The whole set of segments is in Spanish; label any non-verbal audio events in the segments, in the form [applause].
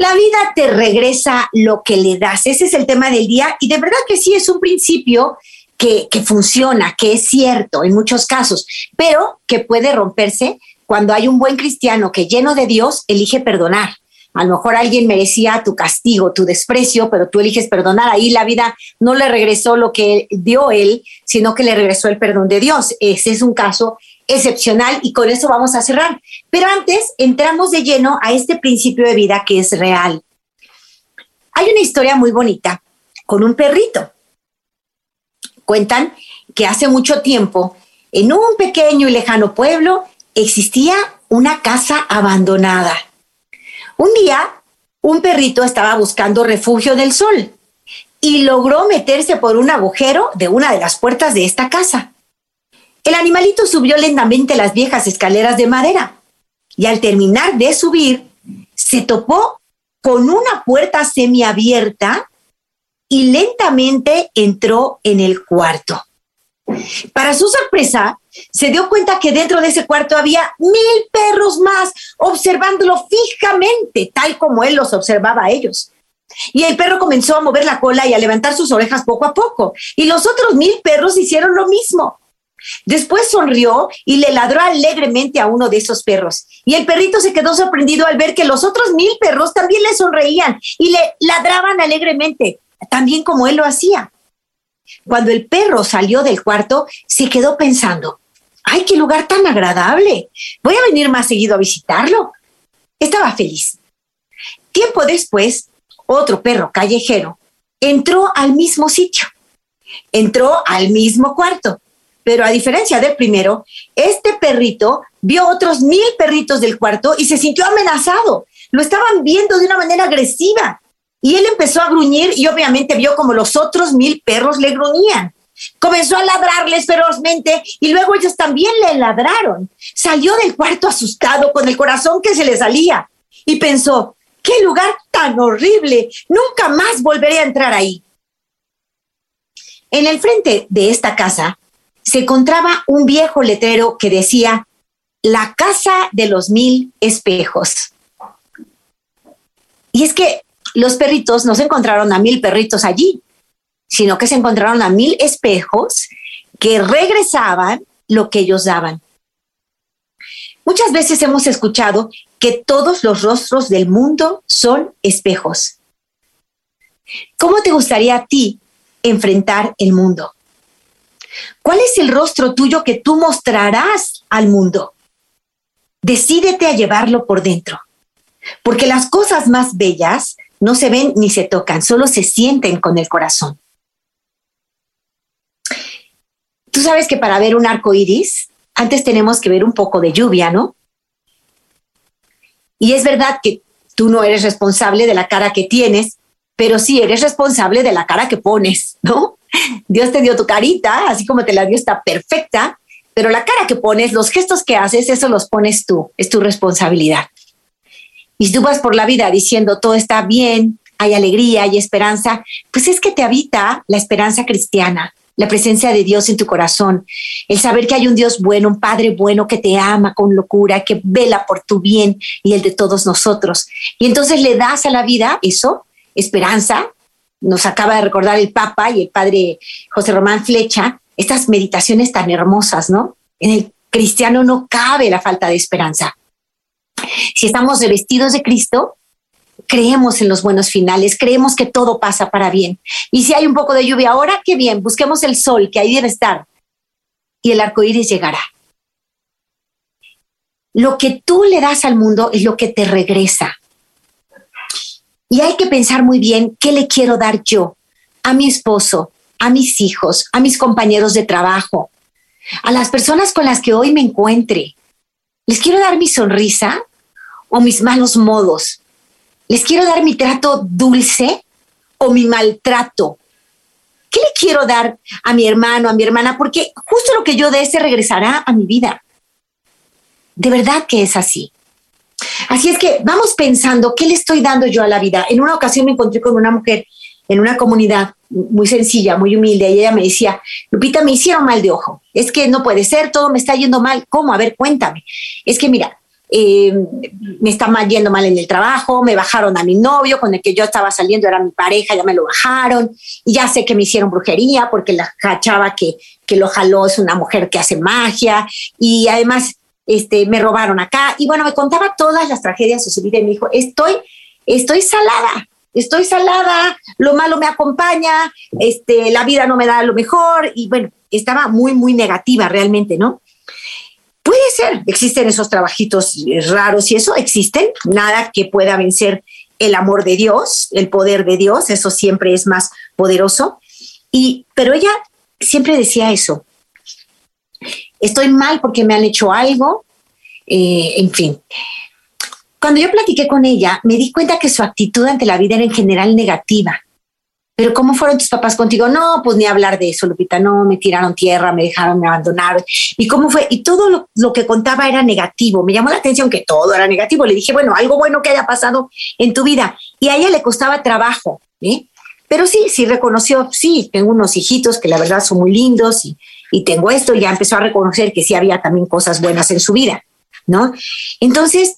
La vida te regresa lo que le das. Ese es el tema del día y de verdad que sí es un principio que, funciona, que es cierto en muchos casos, pero que puede romperse cuando hay un buen cristiano que lleno de Dios elige perdonar. A lo mejor alguien merecía tu castigo, tu desprecio, pero tú eliges perdonar. Ahí la vida no le regresó lo que dio él, sino que le regresó el perdón de Dios. Ese es un caso excepcional y con eso vamos a cerrar. Pero antes entramos de lleno a este principio de vida que es real. Hay una historia muy bonita con un perrito. Cuentan que hace mucho tiempo, en un pequeño y lejano pueblo, existía una casa abandonada. Un día, un perrito estaba buscando refugio del sol y logró meterse por un agujero de una de las puertas de esta casa. El animalito subió lentamente las viejas escaleras de madera y al terminar de subir, se topó con una puerta semiabierta y lentamente entró en el cuarto. Para su sorpresa, se dio cuenta que dentro de ese cuarto había mil perros más observándolo fijamente, tal como él los observaba a ellos. Y el perro comenzó a mover la cola y a levantar sus orejas poco a poco. Y los otros mil perros hicieron lo mismo. Después sonrió y le ladró alegremente a uno de esos perros. Y el perrito se quedó sorprendido al ver que los otros mil perros también le sonreían y le ladraban alegremente, también como él lo hacía. Cuando el perro salió del cuarto, se quedó pensando, ¡ay, qué lugar tan agradable! Voy a venir más seguido a visitarlo. Estaba feliz. Tiempo después, otro perro callejero entró al mismo sitio, entró al mismo cuarto pero a diferencia del primero, este perrito vio otros mil perritos del cuarto y se sintió amenazado. Lo estaban viendo de una manera agresiva. Y él empezó a gruñir y obviamente vio como los otros mil perros le gruñían. Comenzó a ladrarles ferozmente y luego ellos también le ladraron. Salió del cuarto asustado con el corazón que se le salía y pensó, qué lugar tan horrible, nunca más volveré a entrar ahí. En el frente de esta casa se encontraba un viejo letrero que decía, la casa de los mil espejos. Y es que los perritos no se encontraron a mil perritos allí, sino que se encontraron a mil espejos que regresaban lo que ellos daban. Muchas veces hemos escuchado que todos los rostros del mundo son espejos. ¿Cómo te gustaría a ti enfrentar el mundo? ¿Cuál es el rostro tuyo que tú mostrarás al mundo? Decídete a llevarlo por dentro, porque las cosas más bellas no se ven ni se tocan, solo se sienten con el corazón. Tú sabes que para ver un arco iris, antes tenemos que ver un poco de lluvia, ¿no? Y es verdad que tú no eres responsable de la cara que tienes, pero sí eres responsable de la cara que pones, ¿no? Dios te dio tu carita, así como te la dio está perfecta, pero la cara que pones, los gestos que haces, eso los pones tú, es tu responsabilidad. Y tú vas por la vida diciendo todo está bien, hay alegría, hay esperanza, pues es que te habita la esperanza cristiana, la presencia de Dios en tu corazón, el saber que hay un Dios bueno, un Padre bueno que te ama con locura, que vela por tu bien y el de todos nosotros. Y entonces le das a la vida eso, esperanza, nos acaba de recordar el Papa y el Padre José Román Flecha, estas meditaciones tan hermosas, ¿no? En el cristiano no cabe la falta de esperanza. Si estamos revestidos de Cristo, creemos en los buenos finales, creemos que todo pasa para bien. Y si hay un poco de lluvia ahora, qué bien, busquemos el sol, que ahí debe estar, y el arco iris llegará. Lo que tú le das al mundo es lo que te regresa. Y hay que pensar muy bien qué le quiero dar yo a mi esposo, a mis hijos, a mis compañeros de trabajo, a las personas con las que hoy me encuentre. ¿Les quiero dar mi sonrisa o mis malos modos? ¿Les quiero dar mi trato dulce o mi maltrato? ¿Qué le quiero dar a mi hermano, a mi hermana? Porque justo lo que yo dé se regresará a mi vida. De verdad que es así. Así es que vamos pensando, ¿qué le estoy dando yo a la vida? En una ocasión me encontré con una mujer en una comunidad muy sencilla, muy humilde, y ella me decía, Lupita, me hicieron mal de ojo, es que no puede ser, todo me está yendo mal, ¿cómo? A ver, cuéntame. Es que mira, eh, me está mal yendo mal en el trabajo, me bajaron a mi novio con el que yo estaba saliendo, era mi pareja, ya me lo bajaron, y ya sé que me hicieron brujería porque la chava que, que lo jaló es una mujer que hace magia, y además este, me robaron acá, y bueno, me contaba todas las tragedias de su vida y me dijo, estoy, estoy salada, estoy salada, lo malo me acompaña, este, la vida no me da lo mejor y bueno, estaba muy, muy negativa realmente, ¿no? Puede ser, existen esos trabajitos raros y eso existen, nada que pueda vencer el amor de Dios, el poder de Dios, eso siempre es más poderoso. Y, pero ella siempre decía eso, estoy mal porque me han hecho algo, eh, en fin. Cuando yo platiqué con ella, me di cuenta que su actitud ante la vida era en general negativa. Pero ¿cómo fueron tus papás contigo? No, pues ni hablar de eso, Lupita, no, me tiraron tierra, me dejaron, me abandonaron. ¿Y cómo fue? Y todo lo, que contaba era negativo. Me llamó la atención que todo era negativo. Le dije, bueno, algo bueno que haya pasado en tu vida. Y a ella le costaba trabajo, ¿eh? Pero sí, sí reconoció, sí, tengo unos hijitos que la verdad son muy lindos y, y tengo esto, y ya empezó a reconocer que sí había también cosas buenas en su vida, ¿no? Entonces,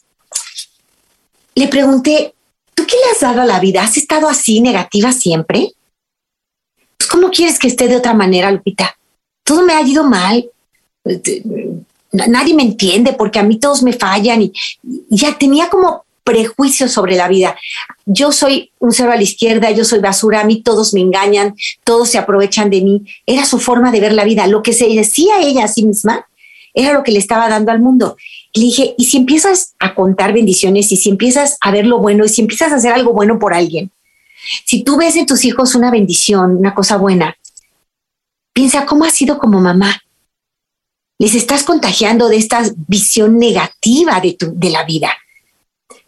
le pregunté, ¿tú qué le has dado a la vida? ¿Has estado así negativa siempre? Pues, ¿Cómo quieres que esté de otra manera, Lupita? Todo me ha ido mal. Nadie me entiende porque a mí todos me fallan y, ya tenía como prejuicios sobre la vida. Yo soy un cero a la izquierda, yo soy basura, a mí todos me engañan, todos se aprovechan de mí. Era su forma de ver la vida. Lo que se decía ella a sí misma era lo que le estaba dando al mundo. Le dije, ¿y si empiezas a contar bendiciones y si empiezas a ver lo bueno y si empiezas a hacer algo bueno por alguien? Si tú ves en tus hijos una bendición, una cosa buena, piensa cómo has sido como mamá. Les estás contagiando de esta visión negativa de, tu, de la vida.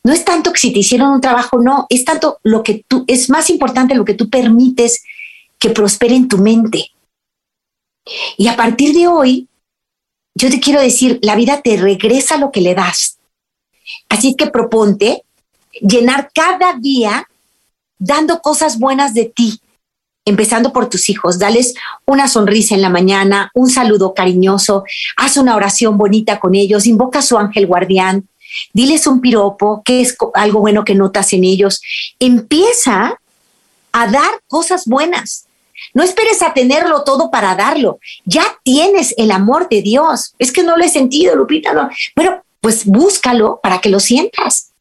No es tanto que si te hicieron un trabajo, no, es tanto lo que tú, es más importante lo que tú permites que prospere en tu mente. Y a partir de hoy, yo te quiero decir, la vida te regresa lo que le das. Así que proponte llenar cada día dando cosas buenas de ti, empezando por tus hijos. Dales una sonrisa en la mañana, un saludo cariñoso, haz una oración bonita con ellos, invoca a su ángel guardián, diles un piropo, que es algo bueno que notas en ellos. Empieza a dar cosas buenas. No esperes a tenerlo todo para darlo. Ya tienes el amor de Dios. Es que no lo he sentido, Lupita. No. Bueno, pues búscalo para que lo sientas.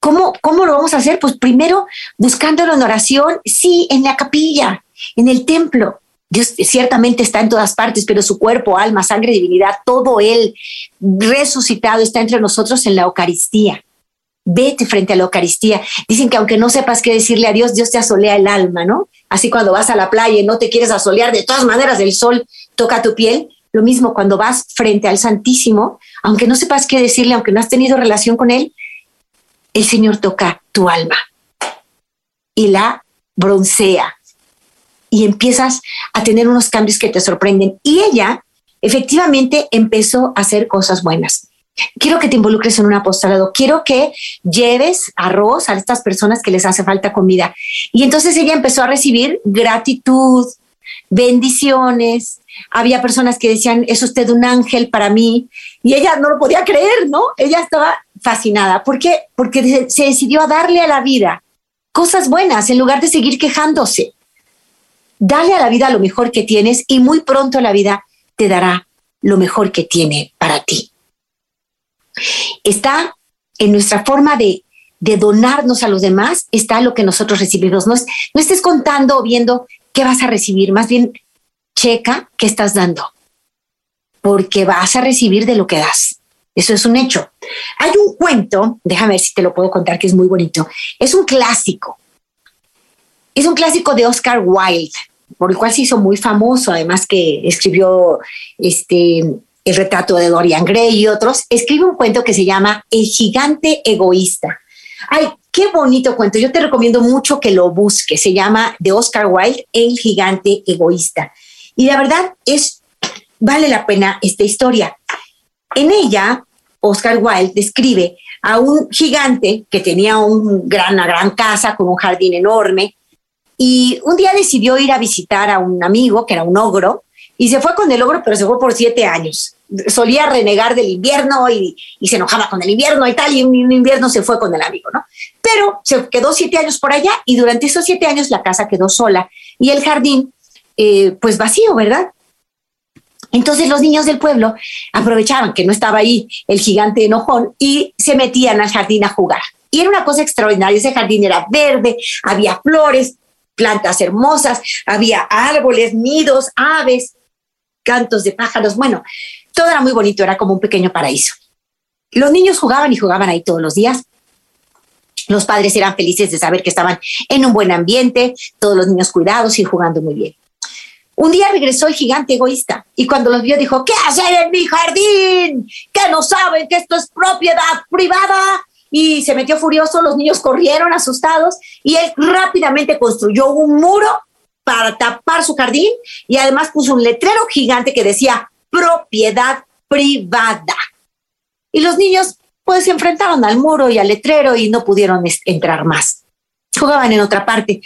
¿Cómo, ¿Cómo lo vamos a hacer? Pues primero buscándolo en oración, sí, en la capilla, en el templo. Dios ciertamente está en todas partes, pero su cuerpo, alma, sangre, divinidad, todo Él resucitado está entre nosotros en la Eucaristía. Vete frente a la Eucaristía. Dicen que aunque no sepas qué decirle a Dios, Dios te asolea el alma, ¿no? Así cuando vas a la playa y no te quieres asolear, de todas maneras el sol toca tu piel. Lo mismo cuando vas frente al Santísimo, aunque no sepas qué decirle, aunque no has tenido relación con Él, el Señor toca tu alma y la broncea y empiezas a tener unos cambios que te sorprenden. Y ella efectivamente empezó a hacer cosas buenas quiero que te involucres en un apostolado, quiero que lleves arroz a estas personas que les hace falta comida. Y entonces ella empezó a recibir gratitud, bendiciones. Había personas que decían, es usted un ángel para mí. Y ella no lo podía creer, ¿no? Ella estaba fascinada. ¿Por qué? Porque se decidió a darle a la vida cosas buenas en lugar de seguir quejándose. Dale a la vida lo mejor que tienes y muy pronto la vida te dará lo mejor que tiene para ti está en nuestra forma de, donarnos a los demás, está lo que nosotros recibimos. No, estés contando o viendo qué vas a recibir, más bien checa qué estás dando, porque vas a recibir de lo que das. Eso es un hecho. Hay un cuento, déjame ver si te lo puedo contar, que es muy bonito. Es un clásico. Es un clásico de Oscar Wilde, por el cual se hizo muy famoso, además que escribió este, el retrato de Dorian Gray y otros, escribe un cuento que se llama El gigante egoísta. Ay, qué bonito cuento. Yo te recomiendo mucho que lo busques. Se llama de Oscar Wilde, El gigante egoísta. Y la verdad es, vale la pena esta historia. En ella, Oscar Wilde describe a un gigante que tenía un gran, una gran casa con un jardín enorme y un día decidió ir a visitar a un amigo que era un ogro y se fue con el ogro, pero se fue por siete años. Solía renegar del invierno y, se enojaba con el invierno y tal, y en invierno se fue con el amigo, ¿no? Pero se quedó siete años por allá y durante esos siete años la casa quedó sola y el jardín, eh, pues vacío, ¿verdad? Entonces los niños del pueblo aprovechaban que no estaba ahí el gigante enojón y se metían al jardín a jugar. Y era una cosa extraordinaria, ese jardín era verde, había flores, plantas hermosas, había árboles, nidos, aves, cantos de pájaros, bueno, todo era muy bonito, era como un pequeño paraíso. Los niños jugaban y jugaban ahí todos los días. Los padres eran felices de saber que estaban en un buen ambiente, todos los niños cuidados y jugando muy bien. Un día regresó el gigante egoísta y cuando los vio dijo, ¿qué hacen en mi jardín? ¿Que no saben que esto es propiedad privada? Y se metió furioso, los niños corrieron asustados y él rápidamente construyó un muro para tapar su jardín y además puso un letrero gigante que decía propiedad privada. Y los niños pues se enfrentaron al muro y al letrero y no pudieron entrar más. Jugaban en otra parte.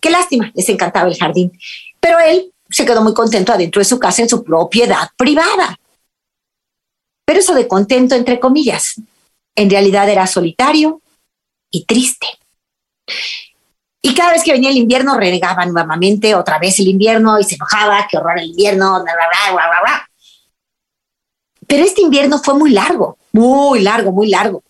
Qué lástima, les encantaba el jardín. Pero él se quedó muy contento adentro de su casa en su propiedad privada. Pero eso de contento, entre comillas, en realidad era solitario y triste. Y cada vez que venía el invierno renegaba nuevamente otra vez el invierno y se enojaba, qué horror el invierno, Pero este invierno fue muy largo, muy largo, muy largo.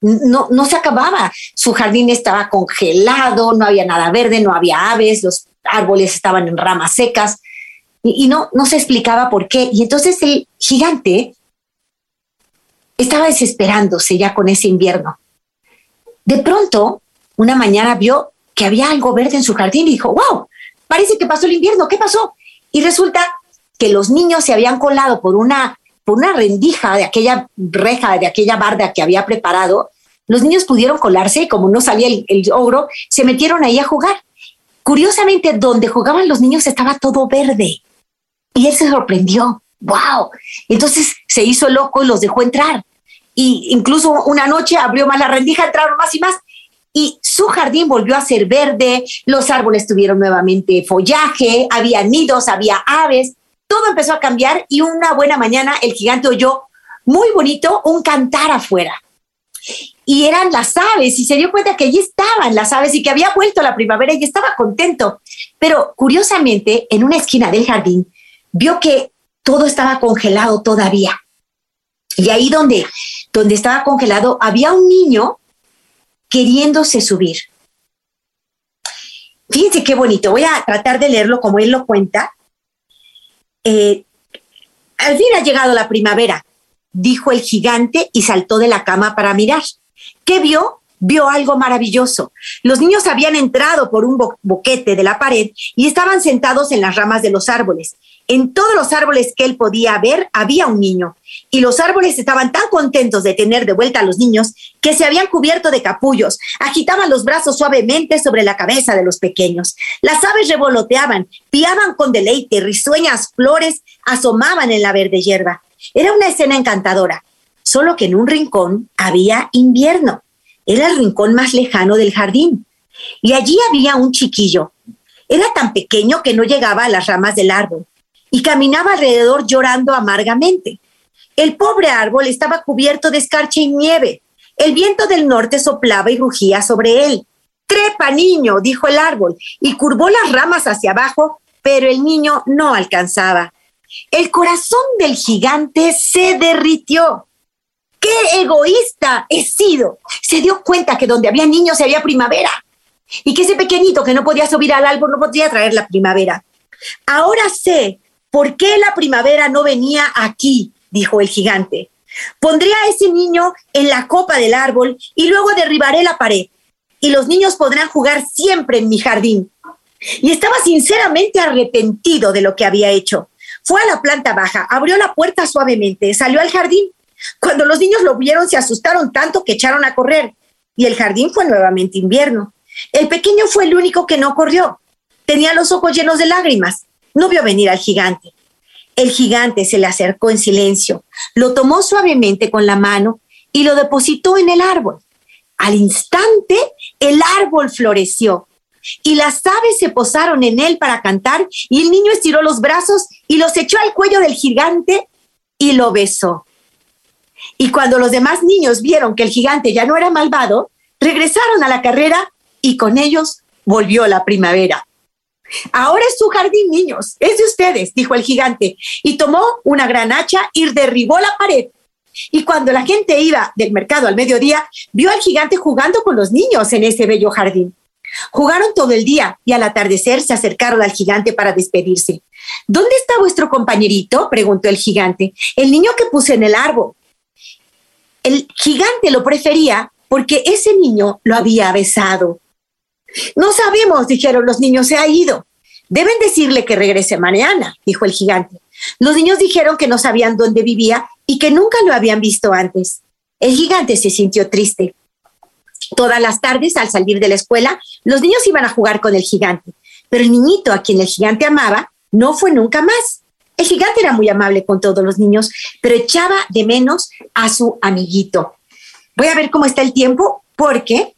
No, no se acababa. Su jardín estaba congelado, no había nada verde, no había aves, los árboles estaban en ramas secas y, y no, no se explicaba por qué. Y entonces el gigante estaba desesperándose ya con ese invierno. De pronto, una mañana vio que había algo verde en su jardín y dijo, wow, parece que pasó el invierno, ¿qué pasó? Y resulta que los niños se habían colado por una, por una rendija de aquella reja, de aquella barda que había preparado. Los niños pudieron colarse y como no salía el, el ogro, se metieron ahí a jugar. Curiosamente, donde jugaban los niños estaba todo verde. Y él se sorprendió. ¡Wow! Entonces se hizo loco y los dejó entrar. Y incluso una noche abrió más la rendija, entraron más y más y su jardín volvió a ser verde, los árboles tuvieron nuevamente follaje, había nidos, había aves, todo empezó a cambiar y una buena mañana el gigante oyó muy bonito un cantar afuera. Y eran las aves y se dio cuenta que allí estaban las aves y que había vuelto la primavera y estaba contento. Pero curiosamente, en una esquina del jardín, vio que todo estaba congelado todavía. Y ahí donde, donde estaba congelado había un niño queriéndose subir. Fíjense qué bonito, voy a tratar de leerlo como él lo cuenta. Eh, al fin ha llegado la primavera, dijo el gigante y saltó de la cama para mirar. ¿Qué vio? Vio algo maravilloso. Los niños habían entrado por un boquete de la pared y estaban sentados en las ramas de los árboles. En todos los árboles que él podía ver había un niño, y los árboles estaban tan contentos de tener de vuelta a los niños que se habían cubierto de capullos, agitaban los brazos suavemente sobre la cabeza de los pequeños. Las aves revoloteaban, piaban con deleite, risueñas flores asomaban en la verde hierba. Era una escena encantadora, solo que en un rincón había invierno. Era el rincón más lejano del jardín. Y allí había un chiquillo. Era tan pequeño que no llegaba a las ramas del árbol y caminaba alrededor llorando amargamente. El pobre árbol estaba cubierto de escarcha y nieve. El viento del norte soplaba y rugía sobre él. Trepa, niño, dijo el árbol, y curvó las ramas hacia abajo, pero el niño no alcanzaba. El corazón del gigante se derritió. ¡Qué egoísta he sido! Se dio cuenta que donde había niños había primavera y que ese pequeñito que no podía subir al árbol no podía traer la primavera. Ahora sé ¿Por qué la primavera no venía aquí? dijo el gigante. Pondré a ese niño en la copa del árbol y luego derribaré la pared. Y los niños podrán jugar siempre en mi jardín. Y estaba sinceramente arrepentido de lo que había hecho. Fue a la planta baja, abrió la puerta suavemente, salió al jardín. Cuando los niños lo vieron, se asustaron tanto que echaron a correr. Y el jardín fue nuevamente invierno. El pequeño fue el único que no corrió. Tenía los ojos llenos de lágrimas. No vio venir al gigante. El gigante se le acercó en silencio, lo tomó suavemente con la mano y lo depositó en el árbol. Al instante, el árbol floreció y las aves se posaron en él para cantar y el niño estiró los brazos y los echó al cuello del gigante y lo besó. Y cuando los demás niños vieron que el gigante ya no era malvado, regresaron a la carrera y con ellos volvió la primavera. Ahora es su jardín, niños, es de ustedes, dijo el gigante, y tomó una gran hacha y derribó la pared. Y cuando la gente iba del mercado al mediodía, vio al gigante jugando con los niños en ese bello jardín. Jugaron todo el día y al atardecer se acercaron al gigante para despedirse. ¿Dónde está vuestro compañerito? preguntó el gigante. El niño que puse en el árbol. El gigante lo prefería porque ese niño lo había besado. No sabemos, dijeron los niños, se ha ido. Deben decirle que regrese mañana, dijo el gigante. Los niños dijeron que no sabían dónde vivía y que nunca lo habían visto antes. El gigante se sintió triste. Todas las tardes, al salir de la escuela, los niños iban a jugar con el gigante, pero el niñito a quien el gigante amaba no fue nunca más. El gigante era muy amable con todos los niños, pero echaba de menos a su amiguito. Voy a ver cómo está el tiempo porque,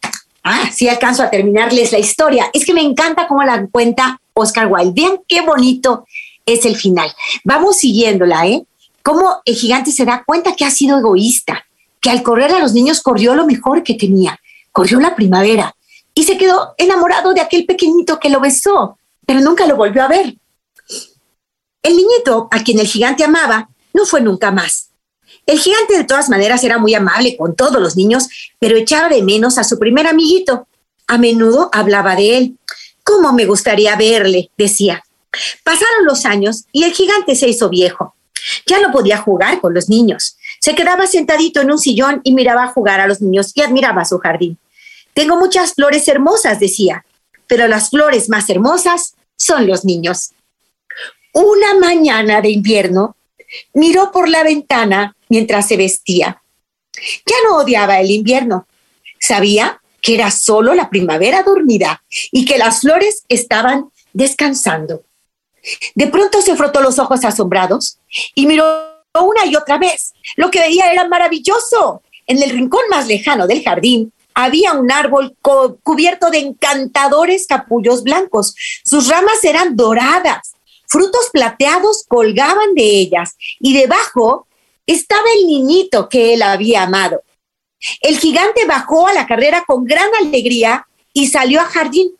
ah, sí alcanzo a terminarles la historia. Es que me encanta cómo la cuenta Oscar Wilde. Vean qué bonito es el final. Vamos siguiéndola, ¿eh? Cómo el gigante se da cuenta que ha sido egoísta, que al correr a los niños corrió lo mejor que tenía, corrió la primavera y se quedó enamorado de aquel pequeñito que lo besó, pero nunca lo volvió a ver. El niñito a quien el gigante amaba no fue nunca más. El gigante de todas maneras era muy amable con todos los niños, pero echaba de menos a su primer amiguito. A menudo hablaba de él. ¿Cómo me gustaría verle? decía. Pasaron los años y el gigante se hizo viejo. Ya no podía jugar con los niños. Se quedaba sentadito en un sillón y miraba jugar a los niños y admiraba su jardín. Tengo muchas flores hermosas, decía, pero las flores más hermosas son los niños. Una mañana de invierno, miró por la ventana mientras se vestía. Ya no odiaba el invierno. Sabía que era solo la primavera dormida y que las flores estaban descansando. De pronto se frotó los ojos asombrados y miró una y otra vez. Lo que veía era maravilloso. En el rincón más lejano del jardín había un árbol cubierto de encantadores capullos blancos. Sus ramas eran doradas, frutos plateados colgaban de ellas y debajo estaba el niñito que él había amado. El gigante bajó a la carrera con gran alegría y salió al jardín.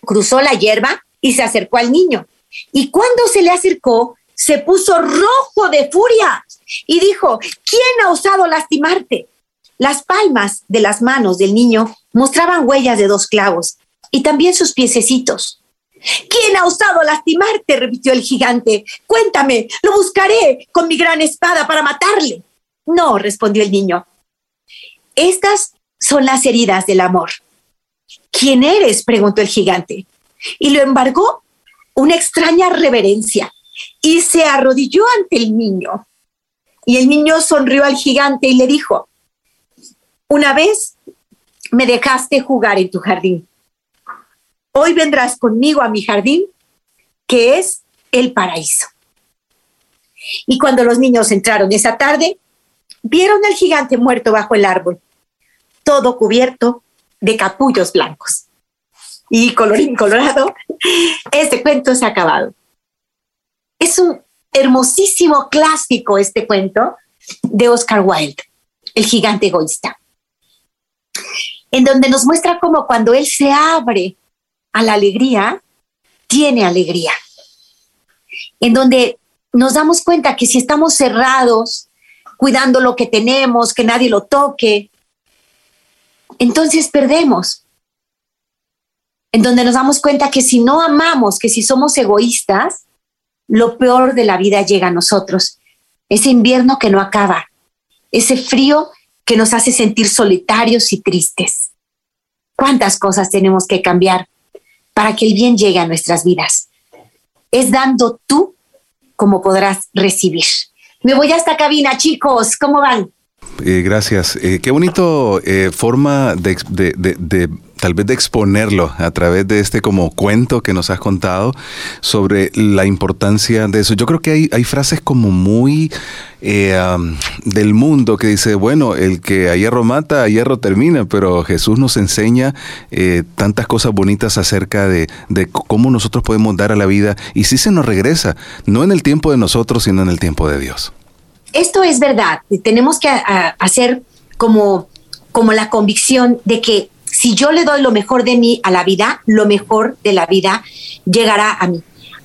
Cruzó la hierba y se acercó al niño. Y cuando se le acercó, se puso rojo de furia y dijo, ¿quién ha osado lastimarte? Las palmas de las manos del niño mostraban huellas de dos clavos y también sus piececitos. ¿Quién ha osado lastimarte? repitió el gigante. Cuéntame, lo buscaré con mi gran espada para matarle. No, respondió el niño. Estas son las heridas del amor. ¿Quién eres? preguntó el gigante. Y lo embargó una extraña reverencia y se arrodilló ante el niño. Y el niño sonrió al gigante y le dijo, una vez me dejaste jugar en tu jardín Hoy vendrás conmigo a mi jardín, que es el paraíso. Y cuando los niños entraron esa tarde, vieron al gigante muerto bajo el árbol, todo cubierto de capullos blancos. Y colorín colorado, este cuento se ha acabado. Es un hermosísimo clásico este cuento de Oscar Wilde, el gigante egoísta, en donde nos muestra cómo cuando él se abre a la alegría, tiene alegría. En donde nos damos cuenta que si estamos cerrados, cuidando lo que tenemos, que nadie lo toque, entonces perdemos. En donde nos damos cuenta que si no amamos, que si somos egoístas, lo peor de la vida llega a nosotros. Ese invierno que no acaba, ese frío que nos hace sentir solitarios y tristes. ¿Cuántas cosas tenemos que cambiar para que el bien llegue a nuestras vidas. Es dando tú como podrás recibir. Me voy a esta cabina, chicos, ¿cómo van? Eh, gracias. Eh, qué bonito eh, forma de, de, tal vez de exponerlo a través de este como cuento que nos has contado sobre la importancia de eso. Yo creo que hay, hay frases como muy del mundo que dice, bueno, el que a hierro mata, a hierro termina, pero Jesús nos enseña tantas cosas bonitas acerca de, de, cómo nosotros podemos dar a la vida y si se nos regresa, no en el tiempo de nosotros, sino en el tiempo de Dios esto es verdad. Tenemos que hacer como, como la convicción de que si yo le doy lo mejor de mí a la vida, lo mejor de la vida llegará a mí.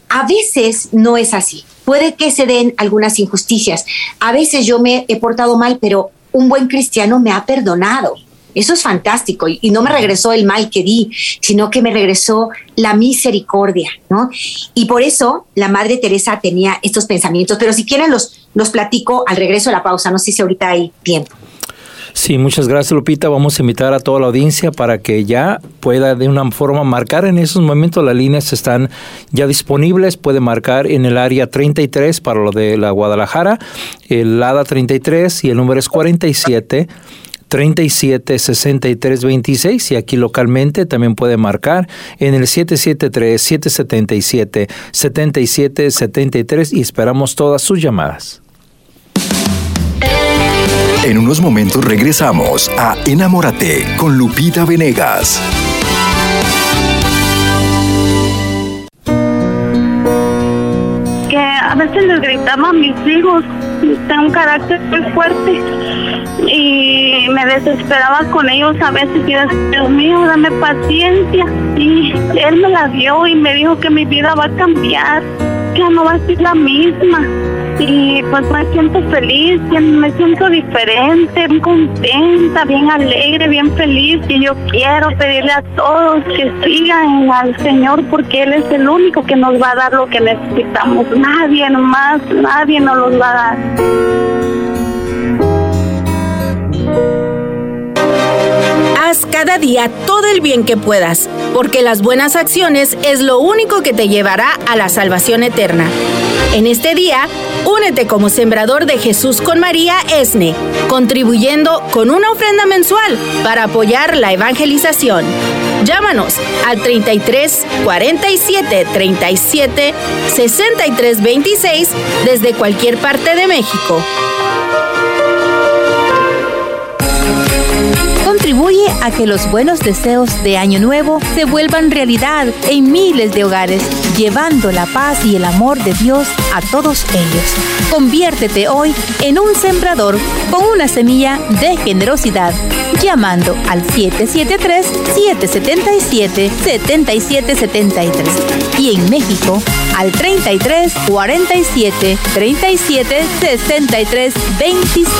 A veces no es así. Puede que se den algunas injusticias. A veces yo me he portado mal, pero un buen cristiano me ha perdonado. Eso es fantástico y, no me regresó el mal que di, sino que me regresó la misericordia, ¿no? Y por eso la Madre Teresa tenía estos pensamientos, pero si quieren los, los platico al regreso de la pausa, no sé si ahorita hay tiempo. Sí, muchas gracias Lupita. Vamos a invitar a toda la audiencia para que ya pueda de una forma marcar en esos momentos. Las líneas están ya disponibles. Puede marcar en el área 33 para lo de la Guadalajara, el ADA 33 y el número es 47 37 63 26 y aquí localmente también puede marcar en el 773 777 77 73 y esperamos todas sus llamadas. En unos momentos regresamos a Enamórate con Lupita Venegas. Que a veces les gritamos a mis hijos, tengo un carácter muy fuerte y me desesperaba con ellos a veces y decía, Dios mío, dame paciencia. Y él me la dio y me dijo que mi vida va a cambiar, que no va a ser la misma. Y pues me siento feliz, me siento diferente, bien contenta, bien alegre, bien feliz. Y yo quiero pedirle a todos que sigan al Señor porque Él es el único que nos va a dar lo que necesitamos. Nadie más, nadie nos lo va a dar. Cada día todo el bien que puedas, porque las buenas acciones es lo único que te llevará a la salvación eterna. En este día, únete como sembrador de Jesús con María Esne, contribuyendo con una ofrenda mensual para apoyar la evangelización. Llámanos al 33 47 37 63 26 desde cualquier parte de México. Contribuye a que los buenos deseos de Año Nuevo se vuelvan realidad en miles de hogares, llevando la paz y el amor de Dios a todos ellos. Conviértete hoy en un sembrador con una semilla de generosidad, llamando al 773-777-7773 y en México al 33 47 37 63 26.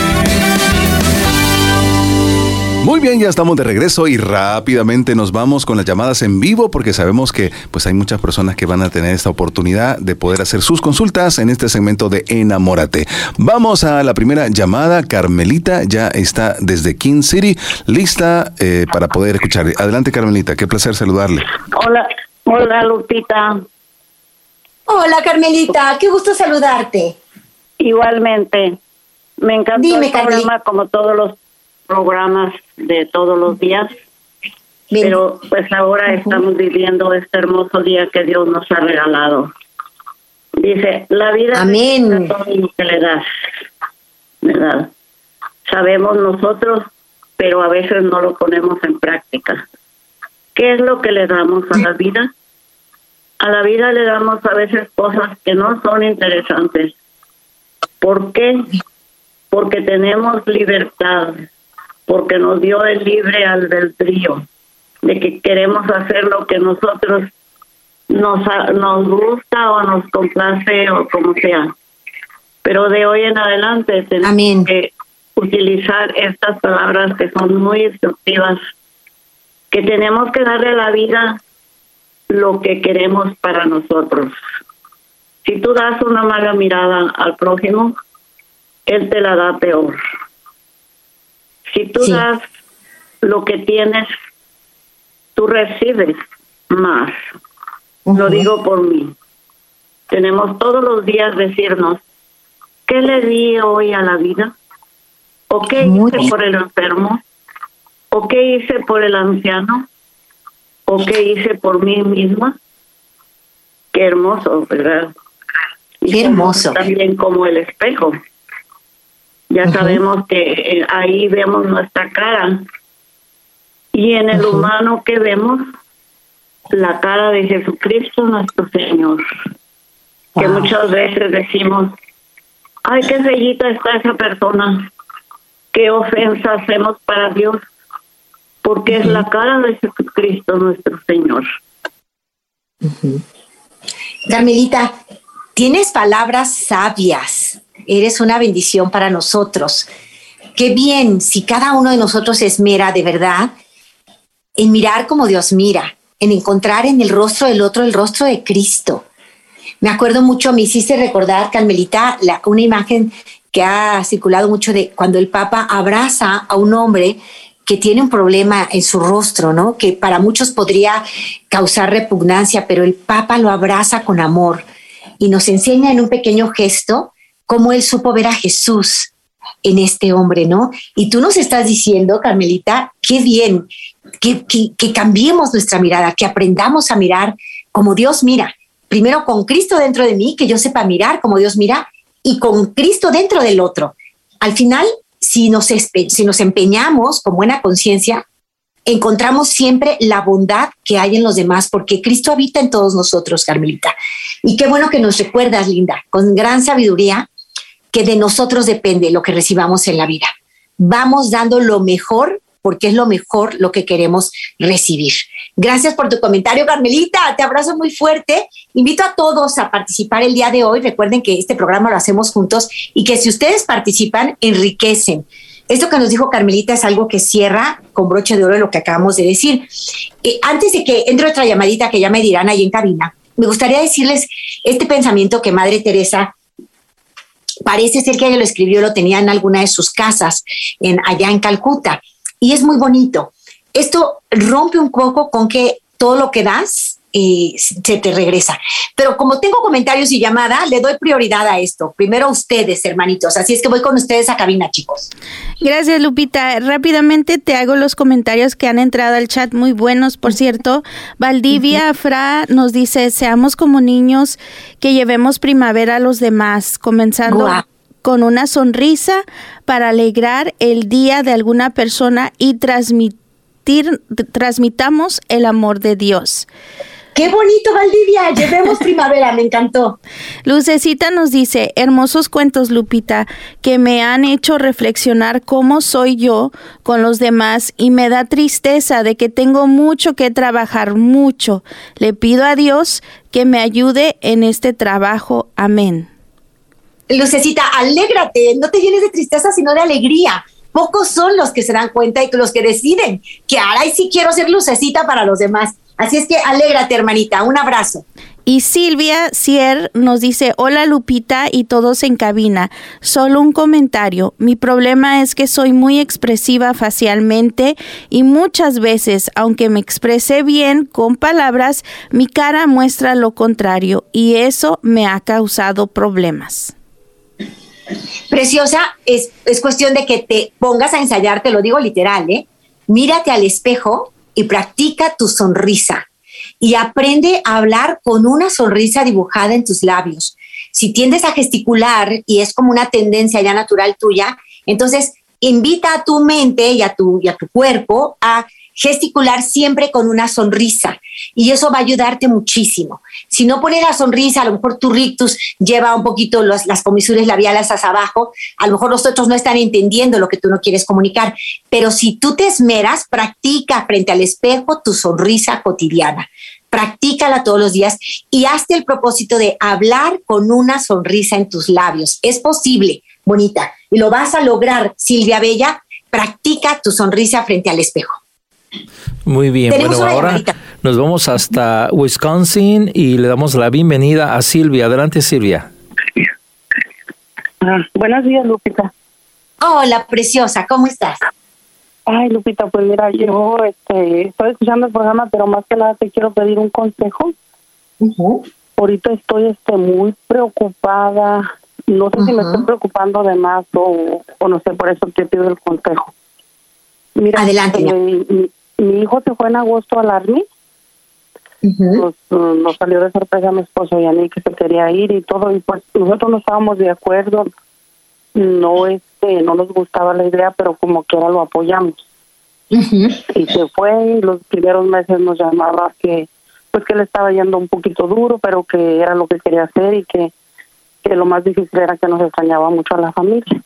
Muy bien, ya estamos de regreso y rápidamente nos vamos con las llamadas en vivo porque sabemos que pues hay muchas personas que van a tener esta oportunidad de poder hacer sus consultas en este segmento de Enamórate. Vamos a la primera llamada. Carmelita ya está desde King City, lista eh, para poder escuchar. Adelante, Carmelita, qué placer saludarle. Hola, hola Lupita. Hola, Carmelita, qué gusto saludarte. Igualmente. Me encanta el programa como todos los programas de todos los días. Pero pues ahora estamos viviendo este hermoso día que Dios nos ha regalado. Dice, la vida Amén. es todo lo que le das, ¿verdad? Sabemos nosotros, pero a veces no lo ponemos en práctica. ¿Qué es lo que le damos a la vida? A la vida le damos a veces cosas que no son interesantes. ¿Por qué? Porque tenemos libertad porque nos dio el libre albedrío de que queremos hacer lo que nosotros nos, nos gusta o nos complace o como sea. Pero de hoy en adelante tenemos que utilizar estas palabras que son muy instructivas, que tenemos que darle a la vida lo que queremos para nosotros. Si tú das una mala mirada al prójimo, él te la da peor. Si tú das lo que tienes, tú recibes más. Lo digo por mí. Tenemos todos los días decirnos, ¿qué le di hoy a la vida? ¿O qué hice por el enfermo? ¿O qué hice por el anciano? ¿O qué hice por mí misma? Qué hermoso, ¿verdad? Qué hermoso. También como el espejo. Ya sabemos que eh, ahí vemos nuestra cara. Y en el humano que vemos, la cara de Jesucristo nuestro Señor. Que muchas veces decimos, ay, qué bellita está esa persona. Qué ofensa hacemos para Dios. Porque es la cara de Jesucristo nuestro Señor. Carmelita, tienes palabras sabias. Eres una bendición para nosotros. Qué bien si cada uno de nosotros se esmera de verdad en mirar como Dios mira, en encontrar en el rostro del otro el rostro de Cristo. Me acuerdo mucho, me hiciste recordar, Carmelita, la, una imagen que ha circulado mucho de cuando el Papa abraza a un hombre que tiene un problema en su rostro, ¿no? Que para muchos podría causar repugnancia, pero el Papa lo abraza con amor y nos enseña en un pequeño gesto cómo él supo ver a Jesús en este hombre, ¿no? Y tú nos estás diciendo, Carmelita, qué bien, que, cambiemos nuestra mirada, que aprendamos a mirar como Dios mira. Primero con Cristo dentro de mí, que yo sepa mirar como Dios mira, y con Cristo dentro del otro. Al final, si nos, si nos empeñamos con buena conciencia, encontramos siempre la bondad que hay en los demás, porque Cristo habita en todos nosotros, Carmelita. Y qué bueno que nos recuerdas, Linda, con gran sabiduría, que de nosotros depende lo que recibamos en la vida. Vamos dando lo mejor porque es lo mejor lo que queremos recibir. Gracias por tu comentario, Carmelita. Te abrazo muy fuerte. Invito a todos a participar el día de hoy. Recuerden que este programa lo hacemos juntos y que si ustedes participan, enriquecen. Esto que nos dijo Carmelita es algo que cierra con broche de oro lo que acabamos de decir. Eh, antes de que entre otra llamadita que ya me dirán ahí en cabina, me gustaría decirles este pensamiento que Madre Teresa parece ser que ella lo escribió, lo tenía en alguna de sus casas en, allá en Calcuta y es muy bonito. Esto rompe un poco con que todo lo que das eh, se te regresa. Pero como tengo comentarios y llamada, le doy prioridad a esto. Primero a ustedes, hermanitos. Así es que voy con ustedes a cabina, chicos. Gracias, Lupita. Rápidamente te hago los comentarios que han entrado al chat, muy buenos, por cierto. Valdivia Fra nos dice, seamos como niños que llevemos primavera a los demás, comenzando con una sonrisa para alegrar el día de alguna persona y transmitir, transmitamos el amor de Dios. Qué bonito, Valdivia. Llevemos [laughs] primavera, me encantó. Lucecita nos dice, hermosos cuentos, Lupita, que me han hecho reflexionar cómo soy yo con los demás y me da tristeza de que tengo mucho que trabajar, mucho. Le pido a Dios que me ayude en este trabajo. Amén. Lucecita, alégrate, no te llenes de tristeza, sino de alegría. Pocos son los que se dan cuenta y los que deciden que ahora sí quiero ser lucecita para los demás. Así es que alégrate, hermanita. Un abrazo. Y Silvia Sier nos dice, hola Lupita y todos en cabina. Solo un comentario. Mi problema es que soy muy expresiva facialmente y muchas veces, aunque me expresé bien con palabras, mi cara muestra lo contrario y eso me ha causado problemas. Preciosa, es, es cuestión de que te pongas a ensayar, te lo digo literal, ¿eh? Mírate al espejo y practica tu sonrisa y aprende a hablar con una sonrisa dibujada en tus labios. Si tiendes a gesticular y es como una tendencia ya natural tuya, entonces invita a tu mente y a tu, y a tu cuerpo a gesticular siempre con una sonrisa y eso va a ayudarte muchísimo. Si no pones la sonrisa, a lo mejor tu rictus lleva un poquito las comisuras labiales hacia abajo, a lo mejor los otros no están entendiendo lo que tú no quieres comunicar, pero si tú te esmeras, practica frente al espejo tu sonrisa cotidiana. Practícala todos los días y hazte el propósito de hablar con una sonrisa en tus labios. Es posible, bonita, y lo vas a lograr, Silvia Bella. Practica tu sonrisa frente al espejo. Muy bien, bueno, ahora nos vamos hasta Wisconsin y le damos la bienvenida a Silvia. Adelante, Silvia. Ah, buenos días, Lupita. Hola, preciosa, ¿cómo estás? Ay, Lupita, pues mira, yo este, estoy escuchando el programa, pero más que nada te quiero pedir un consejo. Ahorita estoy este, muy preocupada. No sé si me estoy preocupando de más o, no sé, por eso te pido el consejo. Mira, Adelante. Eh, mi, hijo se fue en agosto al Army. nos, nos, salió de sorpresa a mi esposo y a mí que se quería ir y todo. Y pues nosotros no estábamos de acuerdo. No este no nos gustaba la idea, pero como que ahora lo apoyamos. Y se fue y los primeros meses nos llamaba que pues que le estaba yendo un poquito duro, pero que era lo que quería hacer y que, que lo más difícil era que nos extrañaba mucho a la familia.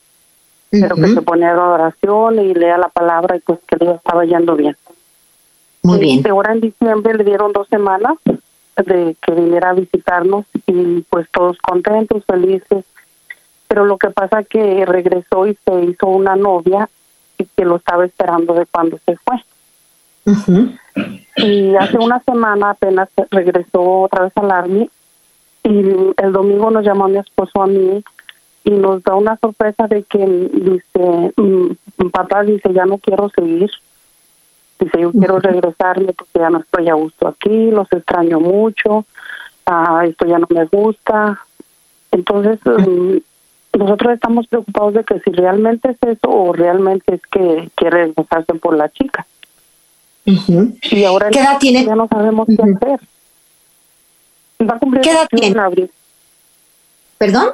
Pero que se ponía en oración y leía la palabra y pues que le estaba yendo bien. Muy bien. ahora en diciembre le dieron dos semanas de que viniera a visitarnos y pues todos contentos, felices. Pero lo que pasa que regresó y se hizo una novia y que lo estaba esperando de cuando se fue. Y hace una semana apenas regresó otra vez al Army y el domingo nos llamó mi esposo a mí y nos da una sorpresa de que dice, mm, papá dice, ya no quiero seguir. Dice, yo quiero regresarme porque ya no estoy a gusto aquí, los extraño mucho, ah, esto ya no me gusta. Entonces, mm, nosotros estamos preocupados de que si realmente es eso o realmente es que quiere regresarse por la chica. Y ahora ¿Qué edad tiene? ya no sabemos qué hacer. Va a cumplir ¿Qué edad tiene? en abril. ¿Perdón?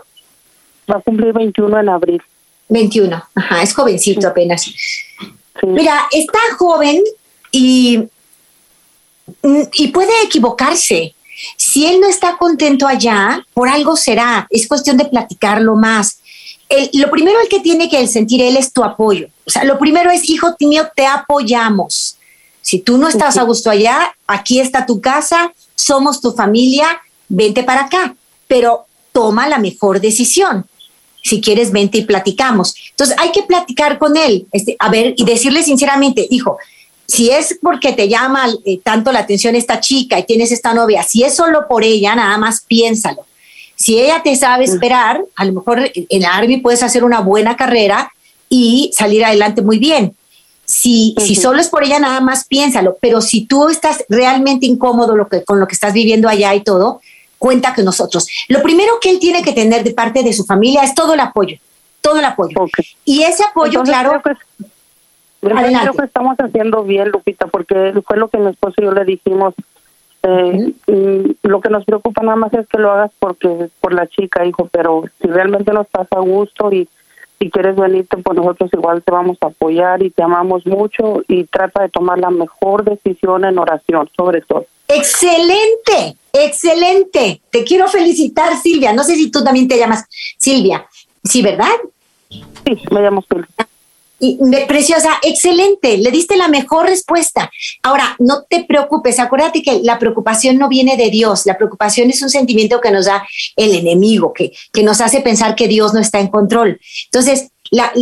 Va a cumplir 21 en abril. 21, ajá, es jovencito apenas. Mira, está joven y, y puede equivocarse. Si él no está contento allá, por algo será. Es cuestión de platicarlo más. El, lo primero el que tiene que sentir él es tu apoyo. O sea, lo primero es, hijo mío, te apoyamos. Si tú no estás a gusto allá, aquí está tu casa, somos tu familia, vente para acá, pero toma la mejor decisión. Si quieres, vente y platicamos. Entonces, hay que platicar con él, este, a ver, y decirle sinceramente, hijo, si es porque te llama eh, tanto la atención esta chica y tienes esta novia, si es solo por ella, nada más piénsalo. Si ella te sabe esperar, a lo mejor en Army puedes hacer una buena carrera y salir adelante muy bien. Si, si solo es por ella, nada más piénsalo. Pero si tú estás realmente incómodo lo que, con lo que estás viviendo allá y todo, cuenta con nosotros. Lo primero que él tiene que tener de parte de su familia es todo el apoyo, todo el apoyo. Y ese apoyo, claro. Creo que, creo que estamos haciendo bien, Lupita, porque fue lo que mi esposo y yo le dijimos. Eh, lo que nos preocupa nada más es que lo hagas porque por la chica, hijo, pero si realmente no estás a gusto y si quieres venirte, pues nosotros igual te vamos a apoyar y te amamos mucho y trata de tomar la mejor decisión en oración, sobre todo. Excelente, excelente. Te quiero felicitar, Silvia. No sé si tú también te llamas Silvia. Sí, ¿verdad? Sí, me llamo Silvia. Preciosa, excelente, le diste la mejor respuesta. Ahora, no te preocupes, acuérdate que la preocupación no viene de Dios, la preocupación es un sentimiento que nos da el enemigo, que, que nos hace pensar que Dios no está en control. Entonces, la,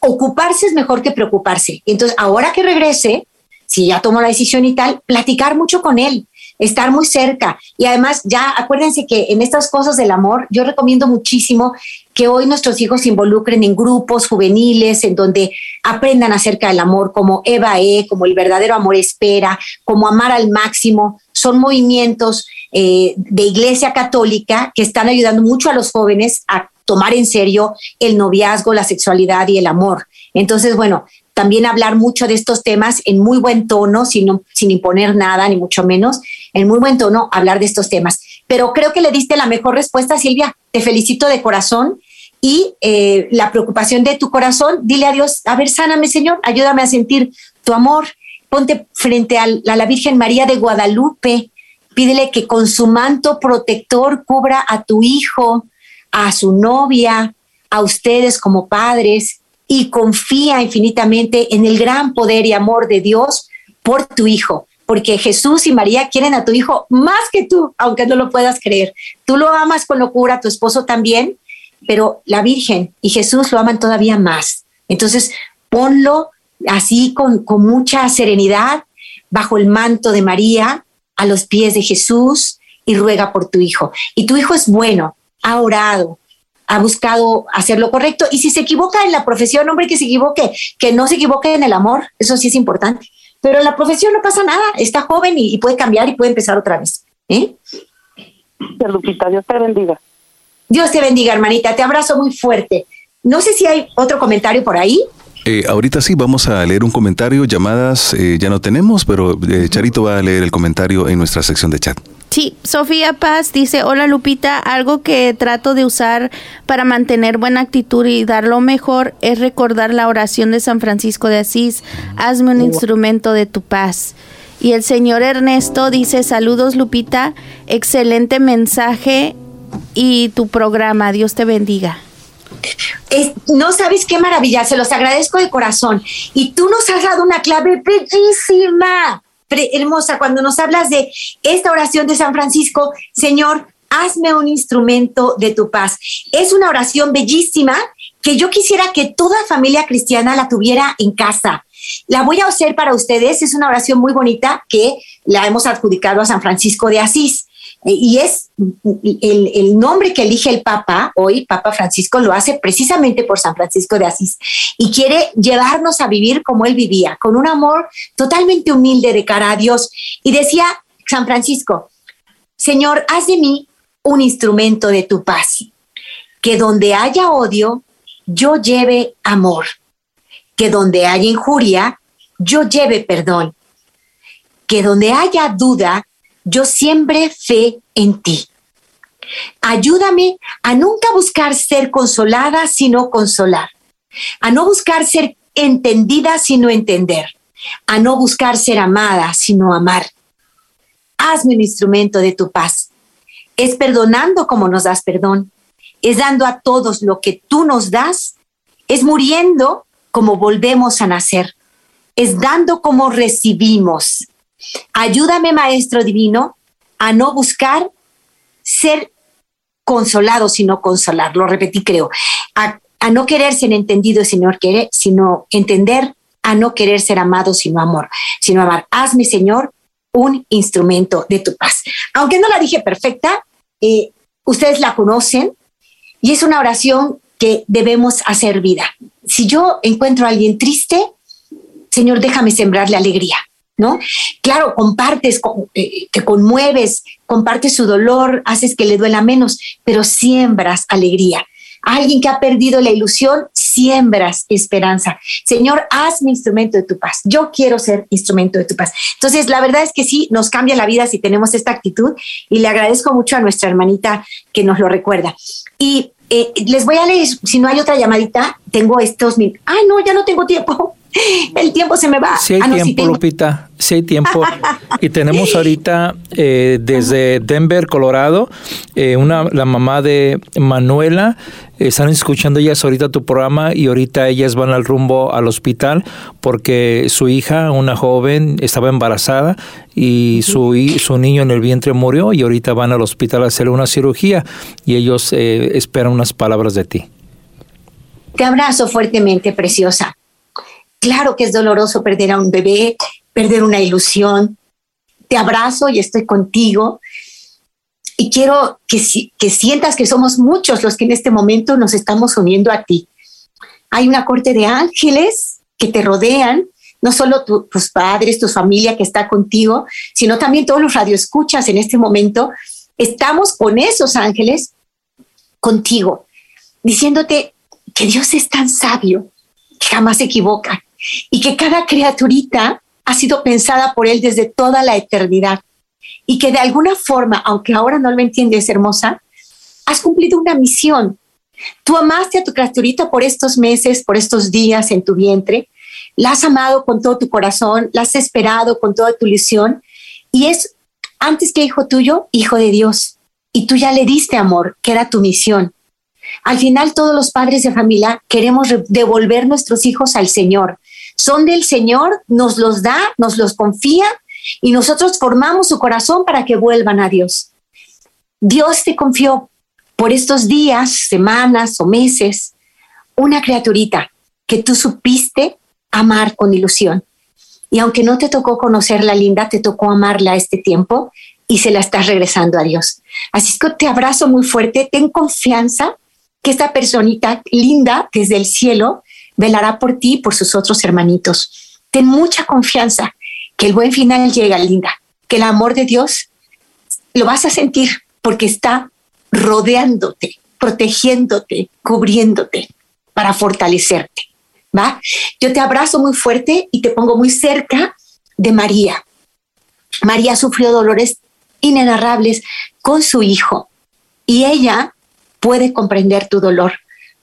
ocuparse es mejor que preocuparse. Entonces, ahora que regrese, si ya tomó la decisión y tal, platicar mucho con él, estar muy cerca. Y además, ya acuérdense que en estas cosas del amor, yo recomiendo muchísimo que hoy nuestros hijos se involucren en grupos juveniles, en donde aprendan acerca del amor, como Eva E, como el verdadero amor espera, como amar al máximo. Son movimientos eh, de iglesia católica que están ayudando mucho a los jóvenes a tomar en serio el noviazgo, la sexualidad y el amor. Entonces, bueno, también hablar mucho de estos temas en muy buen tono, sin, sin imponer nada, ni mucho menos, en muy buen tono hablar de estos temas. Pero creo que le diste la mejor respuesta, Silvia. Te felicito de corazón y eh, la preocupación de tu corazón. Dile a Dios, a ver, sáname, Señor, ayúdame a sentir tu amor. Ponte frente a la Virgen María de Guadalupe. Pídele que con su manto protector cubra a tu hijo, a su novia, a ustedes como padres y confía infinitamente en el gran poder y amor de Dios por tu hijo, porque Jesús y María quieren a tu hijo más que tú, aunque no lo puedas creer. Tú lo amas con locura, tu esposo también, pero la Virgen y Jesús lo aman todavía más. Entonces, ponlo así con, mucha serenidad bajo el manto de María, a los pies de Jesús y ruega por tu hijo. Y tu hijo es bueno, ha orado, ha buscado hacer lo correcto. Y si se equivoca en la profesión, hombre, que se equivoque, que no se equivoque en el amor, eso sí es importante. Pero en la profesión no pasa nada, está joven y, puede cambiar y puede empezar otra vez. ¿eh? Lupita, Dios te bendiga. Dios te bendiga, hermanita, te abrazo muy fuerte. No sé si hay otro comentario por ahí. Eh, ahorita sí, vamos a leer un comentario. Llamadas eh, ya no tenemos, pero eh, Charito va a leer el comentario en nuestra sección de chat. Sí, Sofía Paz dice, hola Lupita, algo que trato de usar para mantener buena actitud y dar lo mejor es recordar la oración de San Francisco de Asís, hazme un instrumento de tu paz. Y el señor Ernesto dice, saludos Lupita, excelente mensaje y tu programa, Dios te bendiga no sabes qué maravilla, se los agradezco de corazón. Y tú nos has dado una clave bellísima, hermosa, cuando nos hablas de esta oración de San Francisco, Señor, hazme un instrumento de tu paz. Es una oración bellísima que yo quisiera que toda familia cristiana la tuviera en casa. La voy a hacer para ustedes, es una oración muy bonita que la hemos adjudicado a San Francisco de Asís. Y es el, nombre que elige el Papa hoy, Papa Francisco, lo hace precisamente por San Francisco de Asís y quiere llevarnos a vivir como él vivía, con un amor totalmente humilde de cara a Dios. Y decía San Francisco, Señor, haz de mí un instrumento de tu paz, que donde haya odio, yo lleve amor, que donde haya injuria, yo lleve perdón, que donde haya duda, yo siempre fe en ti. Ayúdame a nunca buscar ser consolada, sino consolar. A no buscar ser entendida, sino entender. A no buscar ser amada, sino amar. Hazme un instrumento de tu paz. Es perdonando como nos das perdón. Es dando a todos lo que tú nos das. Es muriendo como volvemos a nacer. Es dando como recibimos. Ayúdame, Maestro Divino, a no buscar ser consolado, sino consolar. Lo repetí, creo. A, no querer ser entendido, sino, querer, sino entender, a no querer ser amado, sino amor, sino amar. Hazme, Señor, un instrumento de tu paz. Aunque no la dije perfecta, eh, ustedes la conocen y es una oración que debemos hacer vida. Si yo encuentro a alguien triste, Señor, déjame sembrarle alegría. ¿No? Claro, compartes, eh, te conmueves, compartes su dolor, haces que le duela menos, pero siembras alegría. alguien que ha perdido la ilusión, siembras esperanza. Señor, hazme instrumento de tu paz. Yo quiero ser instrumento de tu paz. Entonces, la verdad es que sí, nos cambia la vida si tenemos esta actitud y le agradezco mucho a nuestra hermanita que nos lo recuerda. Y eh, les voy a leer, si no hay otra llamadita, tengo estos... Ay, no, ya no tengo tiempo. [laughs] El tiempo se me va. Sí hay ah, tiempo, Lupita. Sí hay tiempo. [laughs] y tenemos ahorita eh, desde Denver, Colorado, eh, una, la mamá de Manuela. Están escuchando ellas ahorita tu programa y ahorita ellas van al rumbo al hospital porque su hija, una joven, estaba embarazada y su, su niño en el vientre murió y ahorita van al hospital a hacer una cirugía y ellos eh, esperan unas palabras de ti. Te abrazo fuertemente, preciosa. Claro que es doloroso perder a un bebé, perder una ilusión. Te abrazo y estoy contigo. Y quiero que, sientas que somos muchos los que en este momento nos estamos uniendo a ti. Hay una corte de ángeles que te rodean, no solo tus padres, tu familia que está contigo, sino también todos los radioescuchas en este momento. Estamos con esos ángeles contigo, diciéndote que Dios es tan sabio que jamás se equivoca, y que cada criaturita ha sido pensada por Él desde toda la eternidad y que de alguna forma, aunque ahora no lo entiendes, hermosa, has cumplido una misión. Tú amaste a tu criaturita por estos meses, por estos días en tu vientre, la has amado con todo tu corazón, la has esperado con toda tu ilusión y es antes que hijo tuyo, hijo de Dios. Y tú ya le diste amor, que era tu misión. Al final todos los padres de familia queremos devolver nuestros hijos al Señor, son del Señor, nos los da, nos los confía y nosotros formamos su corazón para que vuelvan a Dios. Dios te confió por estos días, semanas o meses una criaturita que tú supiste amar con ilusión. Y aunque no te tocó conocerla linda, te tocó amarla este tiempo y se la estás regresando a Dios. Así que te abrazo muy fuerte, ten confianza que esta personita linda desde el cielo velará por ti y por sus otros hermanitos. Ten mucha confianza que el buen final llega, linda, que el amor de Dios lo vas a sentir porque está rodeándote, protegiéndote, cubriéndote para fortalecerte. ¿Va? Yo te abrazo muy fuerte y te pongo muy cerca de María. María sufrió dolores inenarrables con su hijo y ella puede comprender tu dolor.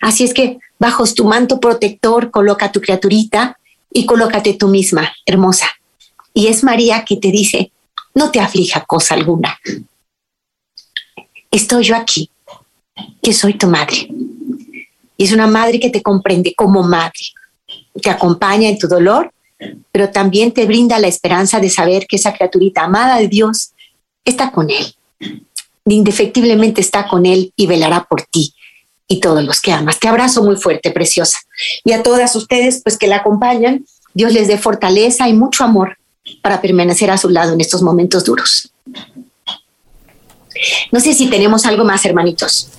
Así es que bajo tu manto protector coloca tu criaturita y colócate tú misma, hermosa. Y es María que te dice, no te aflija cosa alguna. Estoy yo aquí, que soy tu madre. Y es una madre que te comprende como madre, te acompaña en tu dolor, pero también te brinda la esperanza de saber que esa criaturita amada de Dios está con Él. Indefectiblemente está con Él y velará por ti y todos los que amas. Te abrazo muy fuerte, preciosa. Y a todas ustedes, pues que la acompañan, Dios les dé fortaleza y mucho amor para permanecer a su lado en estos momentos duros. No sé si tenemos algo más, hermanitos.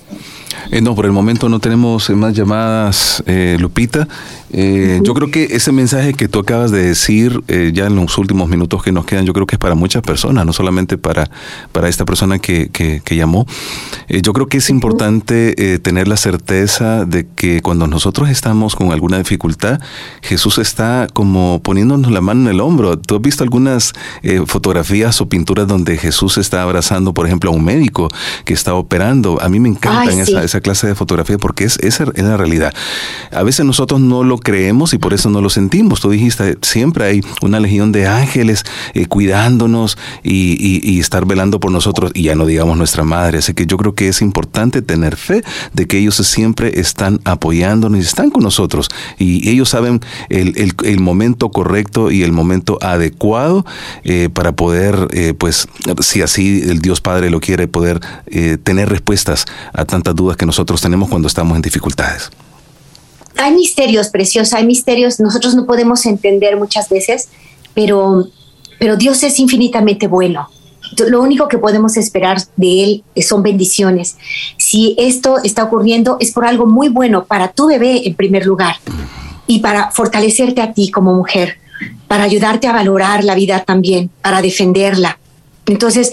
Eh, no, por el momento no tenemos más llamadas, eh, Lupita. Eh, yo creo que ese mensaje que tú acabas de decir eh, ya en los últimos minutos que nos quedan, yo creo que es para muchas personas, no solamente para, para esta persona que, que, llamó. Eh, yo creo que es importante tener la certeza de que cuando nosotros estamos con alguna dificultad, Jesús está como poniéndonos la mano en el hombro. ¿Tú has visto algunas fotografías o pinturas donde Jesús está abrazando, por ejemplo, a un médico que está operando? A mí me encanta esa, esa clase de fotografía porque es, esa es la realidad. A veces nosotros no lo creemos y por eso no lo sentimos. Tú dijiste, siempre hay una legión de ángeles eh, cuidándonos y, estar velando por nosotros, y ya no digamos nuestra madre. Así que yo creo que es importante tener fe de que ellos siempre están apoyándonos y están con nosotros. Y ellos saben el, momento correcto y el momento adecuado eh, para poder, eh, pues, si así el Dios Padre lo quiere, poder tener respuestas a tantas dudas que nosotros tenemos cuando estamos en dificultades hay misterios preciosos, hay misterios, nosotros no podemos entender muchas veces, pero, pero Dios es infinitamente bueno. Lo único que podemos esperar de Él son bendiciones. Si esto está ocurriendo es por algo muy bueno para tu bebé en primer lugar y para fortalecerte a ti como mujer, para ayudarte a valorar la vida también, para defenderla. Entonces,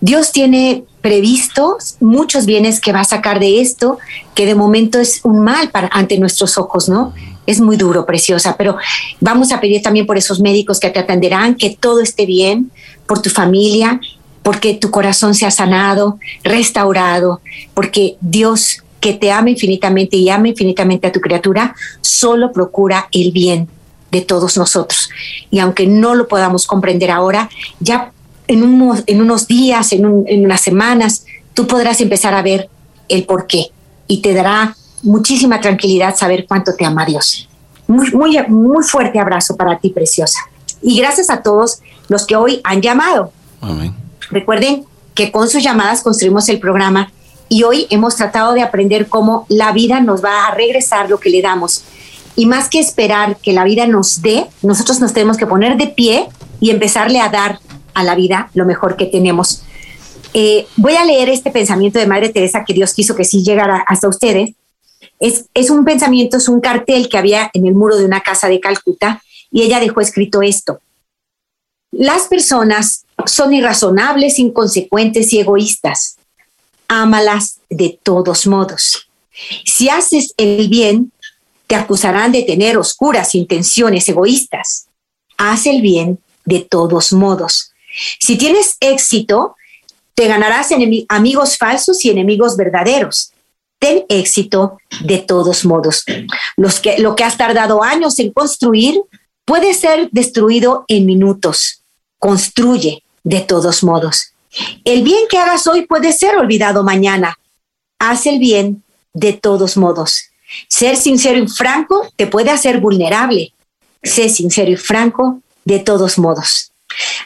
Dios tiene previstos muchos bienes que va a sacar de esto, que de momento es un mal para, ante nuestros ojos, ¿no? Es muy duro, preciosa, pero vamos a pedir también por esos médicos que te atenderán, que todo esté bien, por tu familia, porque tu corazón sea sanado, restaurado, porque Dios que te ama infinitamente y ama infinitamente a tu criatura, solo procura el bien de todos nosotros. Y aunque no lo podamos comprender ahora, ya en, unos días, en, unas semanas, tú podrás empezar a ver el por qué y te dará muchísima tranquilidad saber cuánto te ama Dios. Muy, muy, muy fuerte abrazo para ti, preciosa. Y gracias a todos los que hoy han llamado. Recuerden que con sus llamadas construimos el programa y hoy hemos tratado de aprender cómo la vida nos va a regresar lo que le damos. Y más que esperar que la vida nos dé, nosotros nos tenemos que poner de pie y empezarle a dar a la vida lo mejor que tenemos. Eh, voy a leer este pensamiento de Madre Teresa que Dios quiso que sí llegara hasta ustedes. Es, es un pensamiento, es un cartel que había en el muro de una casa de Calcuta y ella dejó escrito esto. Las personas son irrazonables, inconsecuentes y egoístas. Ámalas de todos modos. Si haces el bien, te acusarán de tener oscuras intenciones egoístas. Haz el bien de todos modos. Si tienes éxito, te ganarás amigos falsos y enemigos verdaderos. Ten éxito de todos modos. Los que, lo que has tardado años en construir puede ser destruido en minutos. Construye de todos modos. El bien que hagas hoy puede ser olvidado mañana. Haz el bien de todos modos. Ser sincero y franco te puede hacer vulnerable. Sé sincero y franco de todos modos.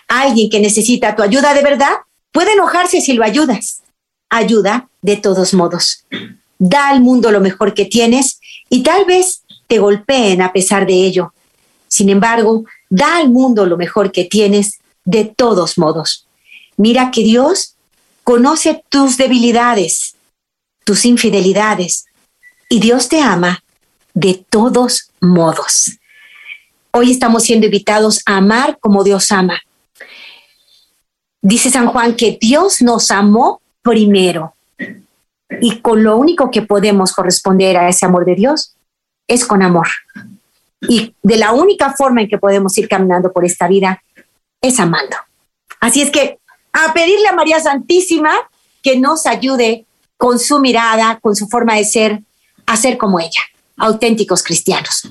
Alguien que necesita tu ayuda de verdad puede enojarse si lo ayudas. Ayuda de todos modos. Da al mundo lo mejor que tienes y tal vez te golpeen a pesar de ello. Sin embargo, da al mundo lo mejor que tienes de todos modos. Mira que Dios conoce tus debilidades, tus infidelidades, y Dios te ama de todos modos. Hoy estamos siendo invitados a amar como Dios ama. Dice San Juan que Dios nos amó primero y con lo único que podemos corresponder a ese amor de Dios es con amor. Y de la única forma en que podemos ir caminando por esta vida es amando. Así es que a pedirle a María Santísima que nos ayude con su mirada, con su forma de ser, a ser como ella, auténticos cristianos.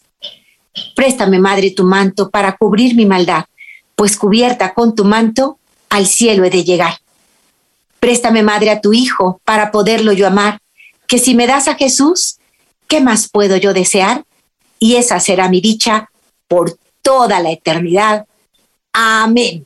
Préstame, Madre, tu manto para cubrir mi maldad, pues cubierta con tu manto, al cielo he de llegar. Préstame, Madre, a tu Hijo para poderlo yo amar, que si me das a Jesús, ¿qué más puedo yo desear? Y esa será mi dicha por toda la eternidad. Amén.